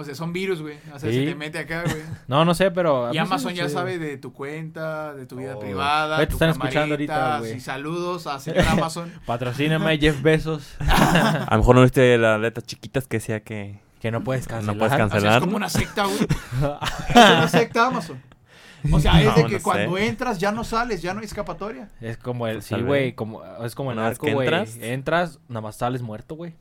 O sea, son virus, güey. O sea, Sí. se te mete acá, güey. No, no sé, pero. Y Amazon ya sabe de tu cuenta, de tu vida Oh. privada. Te tu están escuchando ahorita, güey. Y saludos a señor Amazon. Patrocíname, Jeff Bezos. A lo mejor no viste las letras chiquitas que decía que Que no puedes cancelar. no puedes O sea, cancelar. es como una secta, güey. Es una secta Amazon. O sea, es de que no cuando sé. entras ya no sales, ya no hay escapatoria. Es como el. Pues, Sí, güey. Como, es como el narco, que güey. entras- Entras, nada más sales muerto, güey.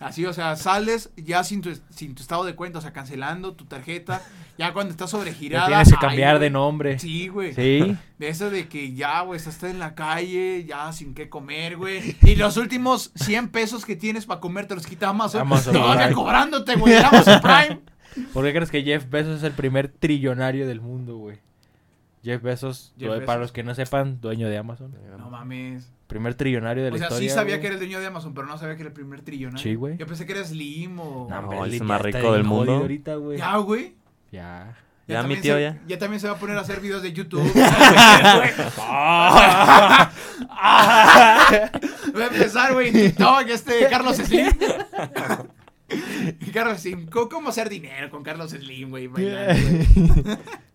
Así, o sea, sales ya sin tu, sin tu estado de cuenta, o sea, cancelando tu tarjeta. Ya cuando estás Ya sobregirada. tienes que ay, cambiar de nombre. Sí, güey. Sí. De eso de que ya, güey, estás en la calle, ya sin qué comer, güey. Y los últimos 100 pesos que tienes para comer te los quita Amazon. Amazon Todavía cobrándote, güey, Amazon Prime. ¿Por qué crees que Jeff Bezos es el primer trillonario del mundo, güey? Jeff Bezos, Jeff Bezos. para los que no sepan, dueño de Amazon. No mames. Primer trillonario de la O sea, historia. sí sabía güey. que era el dueño de Amazon, pero no sabía que era el primer trillonario. Sí, güey. Yo pensé que era Slim o... No, No, es el más rico del mundo. jodido ahorita, güey. Ya, güey. Ya. Ya, mi tío se- ya. Ya también se va a poner a hacer videos de YouTube. Voy a empezar, güey, en TikTok, este Carlos Slim. Carlos Slim. ¿Cómo, hacer dinero con Carlos Slim, güey?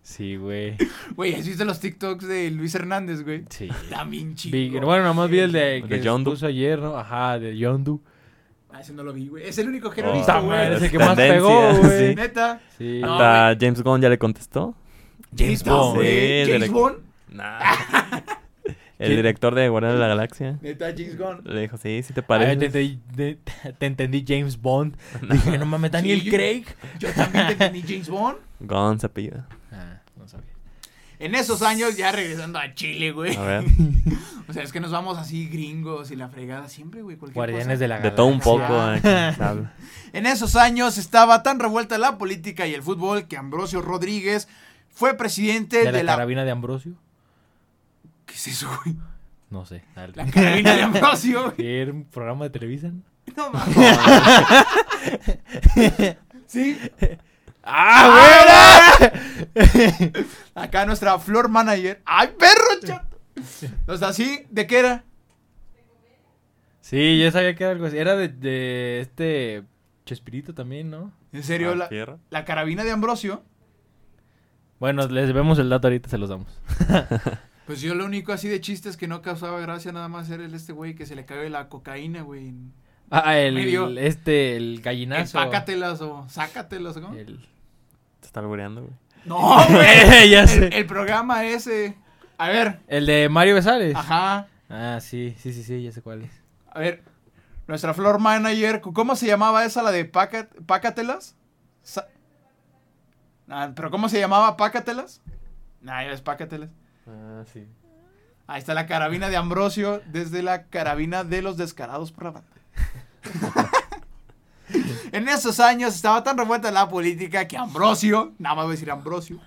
sí, güey. Güey, ¿has visto los TikToks de Luis Hernández, güey? Sí. También chido. Bueno, nomás vi el de que de Yondu. puso ayer, ¿no? Ajá, de Yondu. Ah, ese no lo vi, güey. Es el único que no he Oh, visto, güey. es el que más pegó, güey. sí. Neta. Sí. No, Hasta James Gunn ya le contestó. James Bond. James Bond. Nah. El director de Guardianes de la Galaxia Neta, James Bond. le dijo, sí, sí te parece. te, entendí, de- te entendí James Bond. Dije, no mames, Daniel Sí, Craig. Yo también te entendí James Bond. Gunn se apellida. Ah, no sabía. En esos años, ya regresando a Chile, güey. A ver. O sea, es que nos vamos así gringos y la fregada siempre, güey. Guardianes cosa. de la De todo un Galaxia. poco. Eh. En esos años estaba tan revuelta la política y el fútbol que Ambrosio Rodríguez fue presidente ¿De de, la la... carabina de Ambrosio? ¿Qué es eso, güey? No sé. dale. La carabina de Ambrosio, güey. ¿Qué ¿Era un programa de Televisa? No mames. ¿Sí? ¡Ah, Acá nuestra floor manager. ¡Ay, perro, chato! O sea, ¿sí? ¿De qué era? Sí, yo sabía que era algo así. Era de, de este Chespirito también, ¿no? En serio, Ah, la, la carabina de Ambrosio. Bueno, les vemos el dato ahorita, se los damos. Pues yo lo único así de chistes que no causaba gracia nada más era el este güey que se le cae la cocaína, güey. Ah, el, Medio. este, el gallinazo. Empácatelas o sácatelas, ¿no? El... Te está albureando, güey. No, güey. ya sé. el, el programa ese. A ver, El de Mario Besares. ajá. Ah, sí, sí, sí, sí, ya sé cuál es. A ver, nuestra floor manager, ¿cómo se llamaba esa, la de Paca- Pácatelas? Sa- Ah, ¿Pero cómo se llamaba Pácatelas? Nah, ya es Pácatelas. Ah, sí. Ahí está la carabina de Ambrosio desde la carabina de los descarados por la banda. en esos años estaba tan revuelta la política que Ambrosio, nada más voy a decir Ambrosio,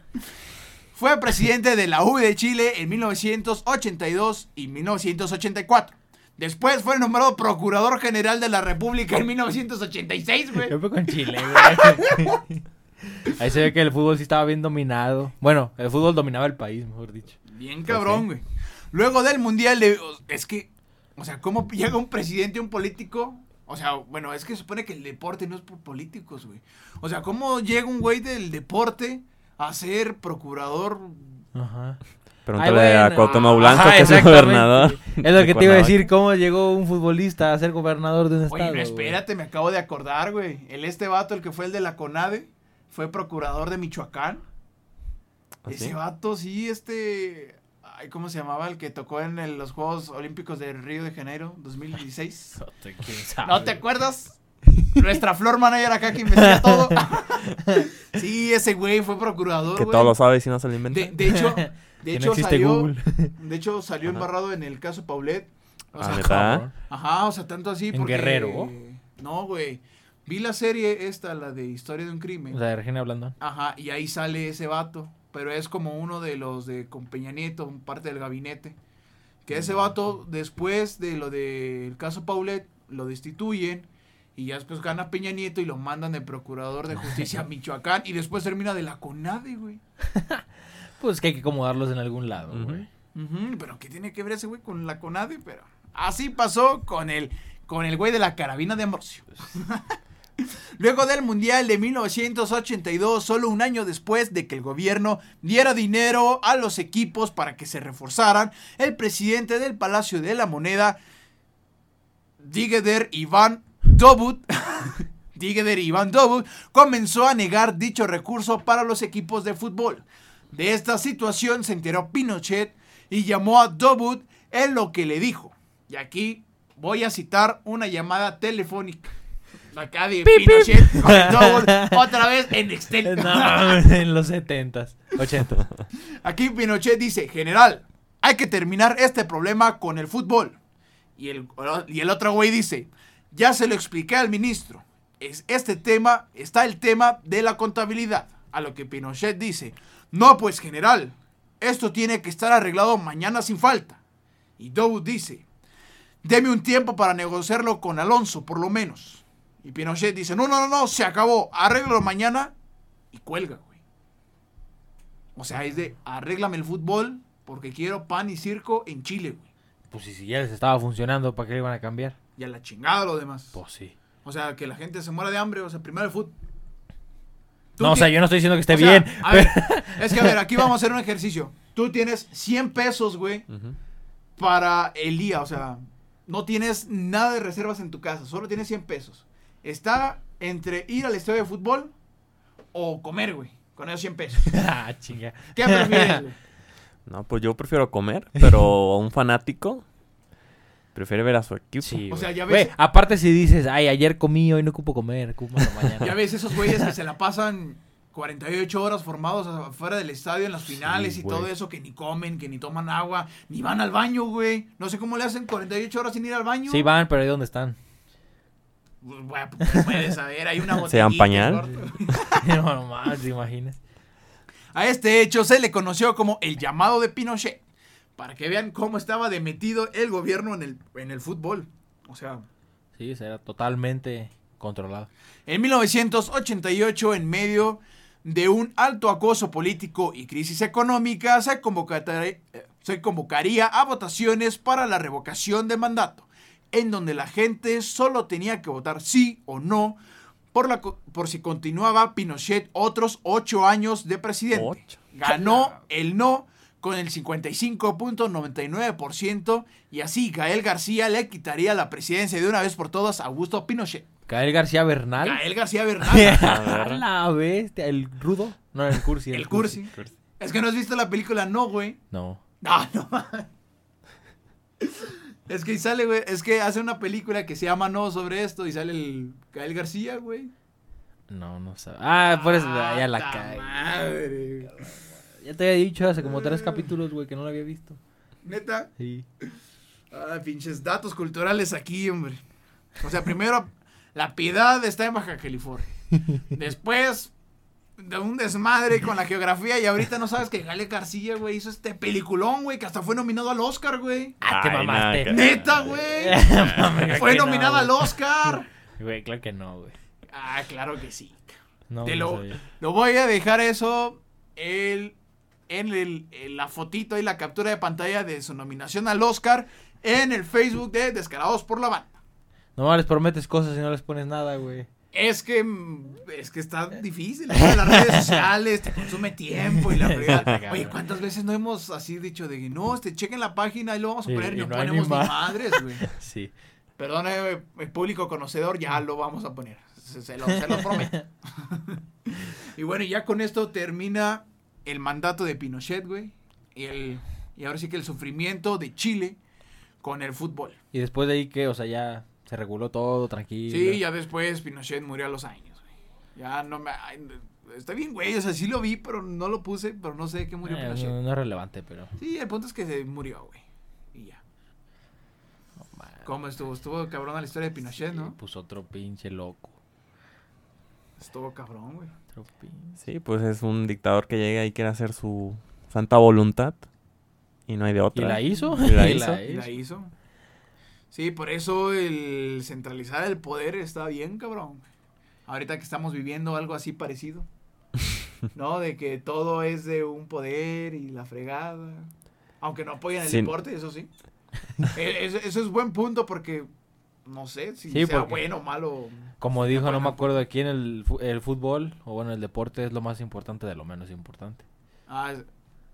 fue presidente de la U de Chile en 1982 y 1984. Después fue nombrado procurador general de la República en 1986, güey. Yo fui con Chile, güey. Ahí se ve que el fútbol sí estaba bien dominado. Bueno, el fútbol dominaba el país, mejor dicho. Bien cabrón, güey. Luego del mundial de... Es que, o sea, ¿cómo llega un presidente, un político? O sea, bueno, es que se supone que el deporte no es por políticos, güey. O sea, ¿cómo llega un güey del deporte a ser procurador? Ajá. Pregúntale Ay, a. Cuauhtémoc Blanco, Ajá, que es exactamente. gobernador. Es lo que te iba a decir, cómo llegó un futbolista a ser gobernador de un Oye, estado. no, güey? espérate, me acabo de acordar, güey. El este vato, el que fue el de la CONADE, fue procurador de Michoacán. ¿Ah, Ese sí? vato, sí, este... Ay, ¿cómo se llamaba? El que tocó en el- los Juegos Olímpicos de Río de Janeiro, 2016. No te- quién sabe. ¿No te acuerdas? Nuestra floor manager acá que investiga todo. sí, ese güey fue procurador, Que güey. todo lo sabe y si no se lo inventa. De, de hecho, de no hecho existe salió, Google. de hecho salió Ajá. embarrado en el caso Paulet. O Ah, ajá, o sea, tanto así ¿En porque Guerrero? No, güey. Vi la serie esta, la de Historia de un crimen. O sea, de Regina Blandón. Ajá, y ahí sale ese vato, pero es como uno de los de con Peña Nieto, parte del gabinete. Que ese vato, después de lo del caso Paulet, lo destituyen y ya después gana Peña Nieto y lo mandan de procurador de justicia a Michoacán y después termina de la CONADE, güey. Pues que hay que acomodarlos en algún lado, güey. Pero ¿qué tiene que ver ese güey con la CONADE? Pero así pasó con el, con el güey de la carabina de Ambrosio. Luego del Mundial de 1982, solo un año después de que el gobierno diera dinero a los equipos para que se reforzaran, el presidente del Palacio de la Moneda, Digeder Iván Dobut, Digeder Iván Dobut, comenzó a negar dicho recurso para los equipos de fútbol. De esta situación se enteró Pinochet y llamó a Dobut en lo que le dijo. Y aquí voy a citar una llamada telefónica. Acá de Pinochet con el Dobut, otra vez en Excel. No, en los 70s, 80s. Aquí Pinochet dice, general, hay que terminar este problema con el fútbol. Y el, y el otro güey dice, ya se lo expliqué al ministro. Es, este tema, está el tema de la contabilidad. A lo que Pinochet dice, no pues general, esto tiene que estar arreglado mañana sin falta. Y Dou dice, deme un tiempo para negociarlo con Alonso, por lo menos. Y Pinochet dice, no, no, no, no, se acabó, arréglalo mañana y cuelga, güey. O sea, es de arréglame el fútbol porque quiero pan y circo en Chile, güey. Pues si, si ya les estaba funcionando, ¿para qué le iban a cambiar? Y a la chingada lo demás. Pues sí. O sea, que la gente se muera de hambre, o sea, primero el fútbol. No, o sea, yo no estoy diciendo que esté o sea, bien. A ver, es que a ver, aquí vamos a hacer un ejercicio. Tú tienes 100 pesos, güey, para el día. O sea, no tienes nada de reservas en tu casa, solo tienes 100 pesos. Está entre ir al estadio de fútbol o comer, güey, con esos 100 pesos. ah, chinga. ¿Qué prefieres, güey? No, pues yo prefiero comer, pero un fanático prefiere ver a su equipo. Sí, O sea, güey. ya ves- aparte si dices, ay, ayer comí, hoy no ocupo comer, como mañana. Ya ves esos güeyes que se la pasan 48 horas formados afuera del estadio en las finales Sí, y todo eso, que ni comen, que ni toman agua, ni van al baño, güey. No sé cómo le hacen 48 horas sin ir al baño. Sí, van, pero ¿ahí dónde están? Pues, Bueno, puedes saber, hay una. ¿Se dan pañal? no, no más, ¿te imaginas? A este hecho se le conoció como el llamado de Pinochet. Para que vean cómo estaba de metido el gobierno en el, en el fútbol. O sea, Sí, será totalmente controlado. En 1988, en medio de un alto acoso político y crisis económica, se convocaría, se convocaría a votaciones para la revocación de mandato, en donde la gente solo tenía que votar sí o no por, la, por si continuaba Pinochet otros ocho años de presidente. Ocho. Ganó el no con el 55.99% y así Gael García le quitaría la presidencia de una vez por todas a Augusto Pinochet. Gael García Bernal. Gael García Bernal. La bestia. ¿El rudo? No, el cursi. El cursi. es que no has visto la película, no, güey. No. No, no. Es que sale, güey. Es que hace una película que se llama No sobre esto y sale el Gael García, güey. No, no sabe. Ah, por eso ya la cae. madre. Ya te había dicho hace como tres capítulos, güey, que no lo había visto. Neta. Sí. Ah, pinches datos culturales aquí, hombre. O sea, primero, la piedad está en Baja California. Después, de un desmadre con la geografía. Y ahorita no sabes que Gale García, güey, hizo este peliculón, güey, que hasta fue nominado al Oscar, güey. Ah, te mamaste. Neta, güey. Fue no, nominado al Oscar. Güey, claro que no, güey. Ah, claro que sí. No, Te lo, lo voy a dejar eso el, en, el, en la fotito y la captura de pantalla de su nominación al Oscar en el Facebook de Descarados por la Banda. No les prometes cosas y no les pones nada, güey. Es que es que está difícil. Las redes sociales te consume tiempo y la fregada. Oye, ¿cuántas veces no hemos así dicho de que no, este, chequen la página y lo vamos a Sí, poner y no, ponemos ni ma- madres, güey? Sí. Perdón, eh, el público conocedor, ya lo vamos a poner. Se, se lo, se lo prometo. y bueno, ya con esto termina el mandato de Pinochet, güey. Y, el, y ahora sí que el sufrimiento de Chile con el fútbol. Y después de ahí, ¿qué? O sea, ya se reguló todo, tranquilo. Sí, ya después Pinochet murió a los años, güey. Ya no me... ay, está bien, güey. O sea, sí lo vi, pero no lo puse, pero no sé de qué murió Eh, Pinochet. no, no es relevante, pero... Sí, el punto es que se murió, güey. Y ya. ¿Cómo estuvo? Estuvo cabrón la historia de Pinochet, ¿no? Pues otro pinche loco. Estuvo cabrón, güey. Otro pinche... Sí, pues es un dictador que llega y quiere hacer su santa voluntad. Y no hay de ¿Y otra. la hizo? ¿Y la hizo? Y la hizo. Sí, por eso el centralizar el poder está bien, cabrón. Ahorita que estamos viviendo algo así parecido. ¿No? De que todo es de un poder y la fregada. Aunque no apoyan el deporte, eso sí. E- eso, eso es buen punto porque no sé si Sí, sea porque- bueno o malo. Como dijo, no me acuerdo aquí en el, el fútbol, o bueno, el deporte es lo más importante de lo menos importante. Ah,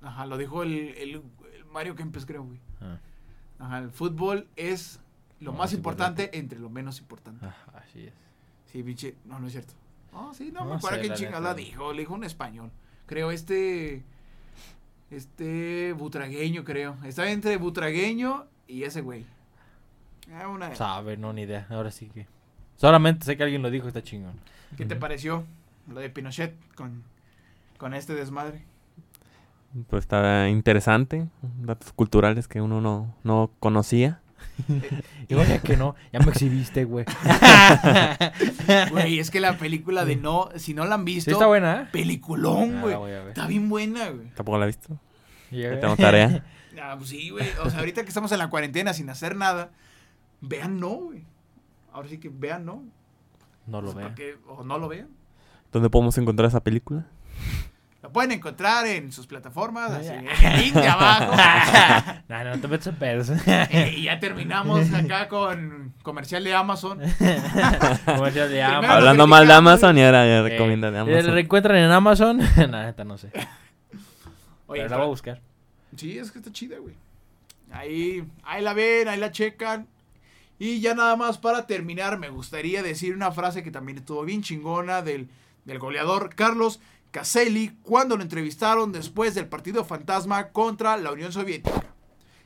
ajá, lo dijo el, el- el Mario Kempes, creo, güey. Ah, Ajá, el fútbol es lo más más importante entre lo menos importante. ah, así es. Sí, pinche. No, no es cierto. No, sí, no, No me acuerdo qué chingada dijo. Le dijo en español. Creo este. Este. Butragueño, creo. Estaba entre Butragueño y ese güey. Ah, una- Sabe, no, ni idea. Ahora sí que... Solamente sé que alguien lo dijo, está chingón. ¿Qué te pareció lo de Pinochet con, con este desmadre? Pues está interesante. Datos culturales que uno no, no conocía. Y vaya que no, ya me exhibiste, güey. Güey, es que la película de no. Si no la han visto. Sí está buena, ¿eh? Peliculón, Ah, güey. Está bien buena, güey. Tampoco la he visto. Ya- Ya tengo tarea. Ah, pues sí, güey. O sea, ahorita que estamos en la cuarentena sin hacer nada, vean no, güey. Ahora sí que vean no. No lo O sea, que- o no lo vean. ¿Dónde podemos encontrar esa película? Lo pueden encontrar en sus plataformas, Ah, así, en el link de abajo. no, no te metas en pedos. Eh, y ya terminamos acá con comercial de Amazon. Comercial de Amazon. Hablando mal de Amazon y ahora ya Eh, recomienda de ¿Le Amazon. reencuentran en Amazon? la neta no sé. Oye, Pero la voy a buscar. Sí, es que está chida, güey. Ahí, ahí la ven, ahí la checan. Y ya nada más para terminar, me gustaría decir una frase que también estuvo bien chingona del, del goleador Carlos Caselli cuando lo entrevistaron después del partido fantasma contra la Unión Soviética.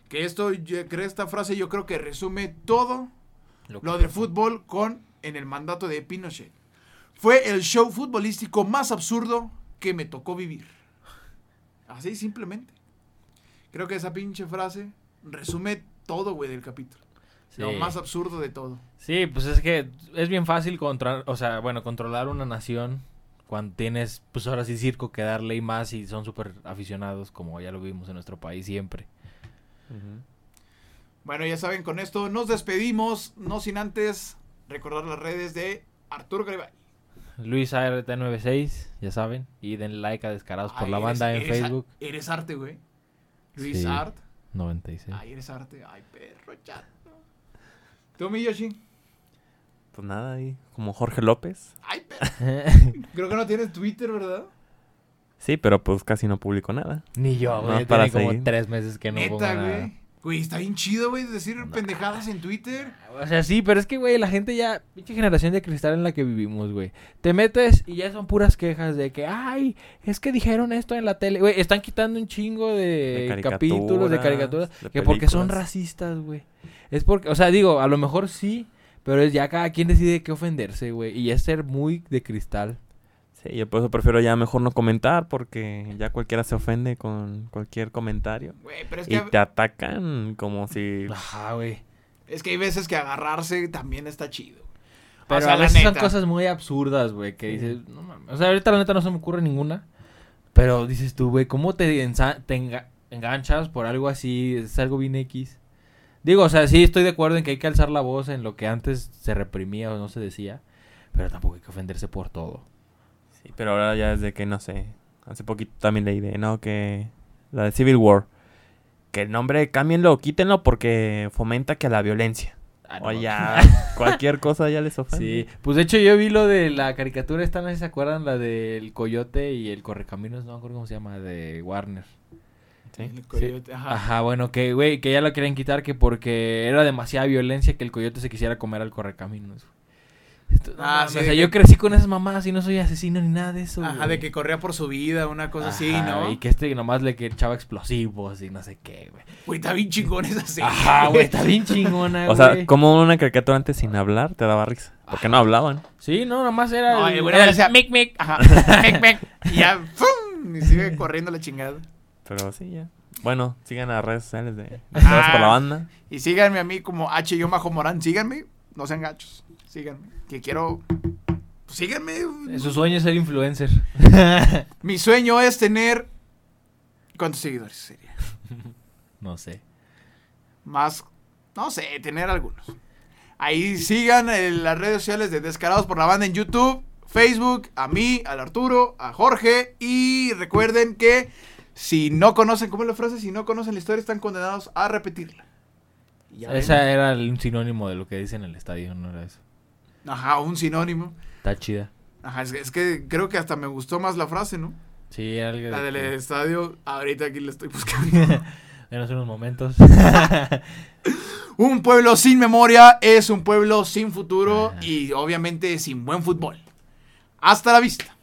Que esto, esta frase yo creo que resume todo Lo lo que- de fútbol con en el mandato de Pinochet. Fue el show futbolístico más absurdo que me tocó vivir. Así simplemente. Creo que esa pinche frase resume todo, güey, del capítulo. Lo más absurdo de todo. Sí, pues es que es bien fácil controlar, o sea, bueno, controlar una nación cuando tienes, pues ahora sí circo que darle y más y son súper aficionados, como ya lo vimos en nuestro país siempre. Bueno, ya saben, con esto nos despedimos, no sin antes recordar las redes de Arturo Garibay. Luis ART96, ya saben, y den like a Descarados por la eres- banda en eres a- Facebook. Eres arte, güey. Luis Sí. Art. 96. Ay, eres arte. Ay, perro chato. ¿Tú, mi Yoshi? Pues nada, ahí, como Jorge López. Ay, pero- creo que no tienes Twitter, ¿verdad? Sí, pero pues casi no publico nada. Ni yo, No, güey. para Tiene como seguir. tres meses que no pongo Neta, nada. güey. Güey, está bien chido, güey, decir pendejadas en Twitter. O sea, sí, pero es que, güey, la gente ya, pinche generación de cristal en la que vivimos, güey. Te metes y ya son puras quejas de que, ay, es que dijeron esto en la tele. Güey, están quitando un chingo de, De capítulos, de caricaturas, de que porque son racistas, güey. Es porque, o sea, digo, a lo mejor sí, pero es ya cada quien decide qué ofenderse, güey. Y es ser muy de cristal. Sí, yo por eso prefiero ya mejor no comentar porque ya cualquiera se ofende con cualquier comentario. Güey, pero es Y que, te atacan como si... Ajá, güey. es que hay veces que agarrarse también está chido. Pero O sea, a veces son cosas muy absurdas, güey, que Sí. dices, no mames. O sea, ahorita la neta no se me ocurre ninguna. Pero dices tú, güey, ¿cómo te, te enga- enganchas por algo así? Es algo bien X. Digo, o sea, sí estoy de acuerdo en que hay que alzar la voz en lo que antes se reprimía o no se decía. Pero tampoco hay que ofenderse por todo. Sí, pero ahora ya desde que, no sé, hace poquito también leí de, no, que la de Civil War, que el nombre cámbienlo, quítenlo porque fomenta que la violencia. Ah, no o ya, cualquier cosa ya les ofende. Sí, pues de hecho yo vi lo de la caricatura esta, no sé si se acuerdan, la del coyote y el correcaminos, no me acuerdo cómo se llama, de Warner. Sí. El coyote, ajá. Ajá, bueno, que, güey, que ya lo querían quitar que porque era demasiada violencia que el coyote se quisiera comer al correcaminos. güey. Esto- no Ah, mames, sí, o sea, que- yo crecí con esas mamás y no soy asesino ni nada de eso. Ajá, güey. de que corría por su vida, una cosa así, Ajá, ¿no? Y que este nomás le que echaba explosivos y no sé qué, güey. Güey, está bien chingón esa serie. Ajá, güey, está bien chingona, O sea, güey. como una caricatura antes sin hablar te daba risa. Porque no hablaban. Sí, no, nomás era No, el, güey era el decía- mic mic. Ajá. Mec, mec. Y ya, ¡fum! Y sigue corriendo la chingada. Pero sí, ya. Bueno, sigan las redes sociales de, de. Todas por la banda. Y síganme a mí como H. Yo Majo Morán. Síganme. No sean gachos. Síganme. Que quiero. pues, síganme. Su sueño es ser influencer. Mi sueño es tener. ¿Cuántos seguidores sería? no sé. Más. No sé, tener algunos. Ahí sigan en las redes sociales de Descarados por la Banda en YouTube, Facebook, a mí, al Arturo, a Jorge. Y recuerden que si no conocen, ¿cómo es la frase? Si no conocen la historia, están condenados a repetirla. Ya Esa ven. era un sinónimo de lo que dicen en el estadio, no era eso. Ajá, un sinónimo. Está chida. Ajá, es que, es que creo que hasta me gustó más la frase, ¿no? Sí, algo La de del que- estadio, ahorita aquí la estoy buscando. en hace unos momentos. un pueblo sin memoria es un pueblo sin futuro Ajá. y obviamente sin buen fútbol. Hasta la vista.